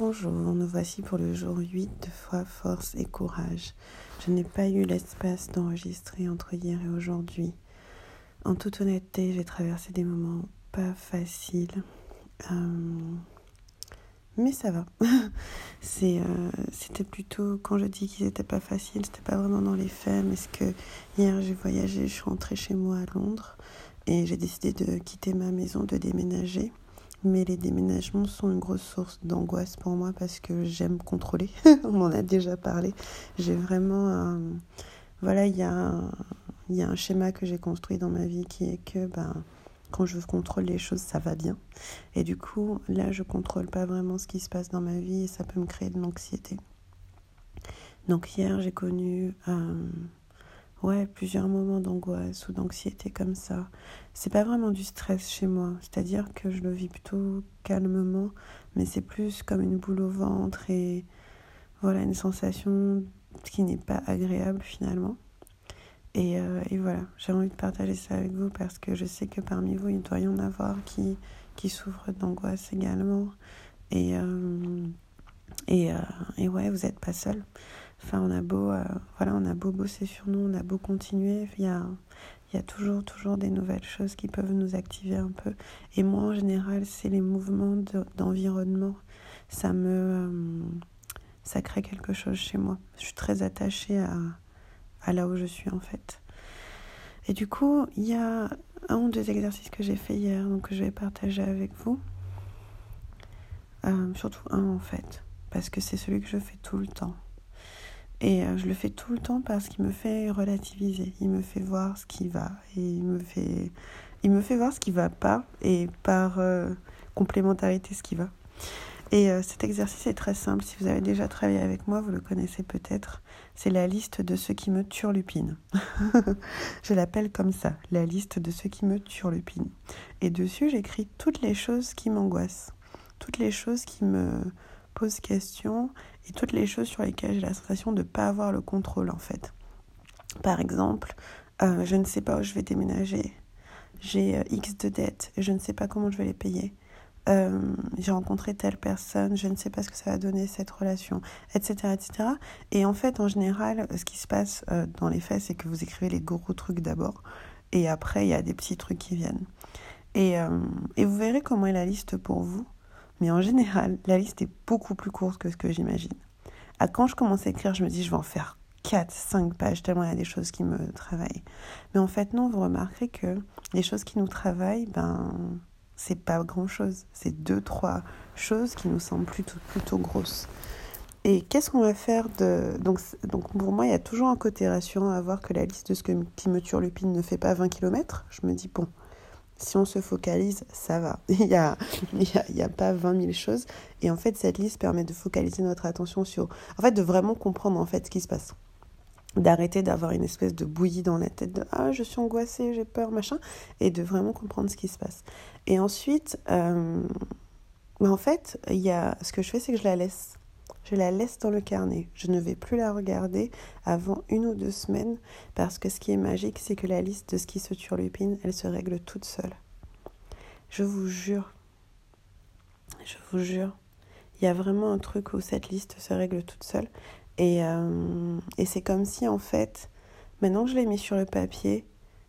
bonjour, nous voici pour le jour 8 de foi, force et courage. Je n'ai pas eu l'espace d'enregistrer entre hier et aujourd'hui. En toute honnêteté, j'ai traversé des moments pas faciles. Euh, mais ça va. Euh, c'était plutôt, quand je dis qu'ils n'étaient pas faciles, c'était pas vraiment dans les faits, mais c'est que hier j'ai voyagé, je suis rentrée chez moi à Londres et j'ai décidé de quitter ma maison, de déménager. Mais les déménagements sont une grosse source d'angoisse pour moi parce que j'aime contrôler. On en a déjà parlé. J'ai vraiment. Voilà, il y, a un... y a un schéma que j'ai construit dans ma vie qui est que ben, quand je contrôle les choses, ça va bien. Et du coup, là, je contrôle pas vraiment ce qui se passe dans ma vie et ça peut me créer de l'anxiété. Donc hier, j'ai connu... Euh, ouais, plusieurs moments d'angoisse ou d'anxiété comme ça. C'est pas vraiment du stress chez moi, c'est-à-dire que je le vis plutôt calmement, mais c'est plus comme une boule au ventre et voilà, une sensation qui n'est pas agréable finalement. Et, euh, voilà, j'ai envie de partager ça avec vous parce que je sais que parmi vous, il doit y en avoir qui, qui souffrent d'angoisse également. Et, euh, et, euh, et ouais, vous n'êtes pas seul. Enfin, on a beau, euh, voilà, on a beau bosser sur nous, on a beau continuer, il y a, y a toujours, toujours des nouvelles choses qui peuvent nous activer un peu. Et moi, en général, c'est les mouvements d'environnement. Ça me, euh, ça crée quelque chose chez moi. Je suis très attachée à, à là où je suis en fait. Et du coup, il y a un ou deux exercices que j'ai fait hier, donc que je vais partager avec vous. Euh, surtout un en fait, parce que c'est celui que je fais tout le temps. Et euh, je le fais tout le temps parce qu'il me fait relativiser, il me fait voir ce qui va, et il me fait, il me fait voir ce qui va pas, et par euh, complémentarité ce qui va. Et euh, cet exercice est très simple, si vous avez déjà travaillé avec moi, vous le connaissez peut-être, c'est la liste de ceux qui me turlupinent. je l'appelle comme ça, la liste de ceux qui me turlupinent. Et dessus, j'écris toutes les choses qui m'angoissent, toutes les choses qui me posent question et toutes les choses sur lesquelles j'ai la sensation de ne pas avoir le contrôle en fait. Par exemple, euh, je ne sais pas où je vais déménager, j'ai euh, X de dettes, je ne sais pas comment je vais les payer. Euh, j'ai rencontré telle personne, je ne sais pas ce que ça va donner cette relation, etc., etc. Et en fait, en général, ce qui se passe dans les faits, c'est que vous écrivez les gros trucs d'abord, et après, il y a des petits trucs qui viennent. Et, et vous verrez comment est la liste pour vous. Mais en général, la liste est beaucoup plus courte que ce que j'imagine. À quand je commence à écrire, je me dis, je vais en faire 4, 5 pages, tellement il y a des choses qui me travaillent. Mais en fait, non, vous remarquerez que les choses qui nous travaillent, ben, c'est pas grand chose. C'est deux, trois choses qui nous semblent plutôt, plutôt grosses. Et qu'est-ce qu'on va faire de. Donc, donc, pour moi, il y a toujours un côté rassurant à voir que la liste de ce que, qui me turlupine ne fait pas 20 km. Je me dis, bon, si on se focalise, ça va. Il n'y a, y a, y a pas 20 000 choses. Et en fait, cette liste permet de focaliser notre attention sur. En fait, de vraiment comprendre en fait ce qui se passe. D'arrêter d'avoir une espèce de bouillie dans la tête de Ah, je suis angoissée, j'ai peur, machin. Et de vraiment comprendre ce qui se passe. Et ensuite, euh, en fait, y a, ce que je fais, c'est que je la laisse. Je la laisse dans le carnet. Je ne vais plus la regarder avant une ou deux semaines parce que ce qui est magique, c'est que la liste de ce qui se turlupine, elle se règle toute seule. Je vous jure, je vous jure, il y a vraiment un truc où cette liste se règle toute seule. Et, euh, et c'est comme si, en fait, maintenant que je l'ai mis sur le papier,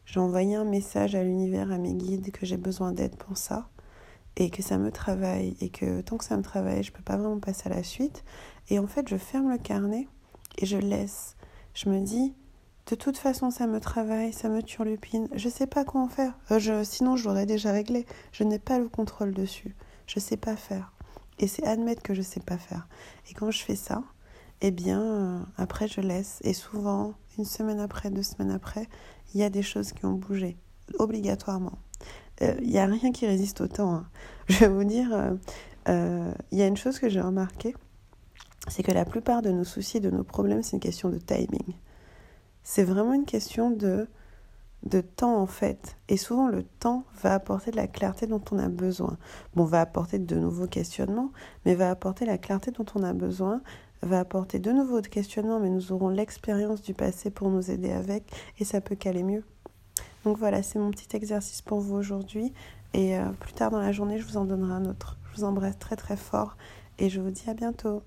j'ai envoyé un message à l'univers, à mes guides, que j'ai besoin d'aide pour ça et que ça me travaille et que tant que ça me travaille, je peux pas vraiment passer à la suite. Et en fait, je ferme le carnet et je laisse. Je me dis, de toute façon, ça me travaille, ça me turlupine. Je sais pas quoi en faire. Euh, je, sinon, je l'aurais déjà réglé. Je n'ai pas le contrôle dessus. Je sais pas faire. Et c'est admettre que je sais pas faire. Et quand je fais ça, eh bien, euh, après, je laisse. Et souvent, une semaine après, deux semaines après, il y a des choses qui ont bougé, obligatoirement. Il euh, a rien qui résiste au temps. Hein. Je vais vous dire, il euh, euh, y a une chose que j'ai remarqué, c'est que la plupart de nos soucis, de nos problèmes, c'est une question de timing. C'est vraiment une question de, de temps en fait. Et souvent le temps va apporter de la clarté dont on a besoin. Bon, va apporter de nouveaux questionnements, mais va apporter la clarté dont on a besoin, va apporter de nouveaux questionnements, mais nous aurons l'expérience du passé pour nous aider avec, et ça peut caler mieux. Donc voilà, c'est mon petit exercice pour vous aujourd'hui. Et euh, plus tard dans la journée, je vous en donnerai un autre. Je vous embrasse très très fort et je vous dis à bientôt.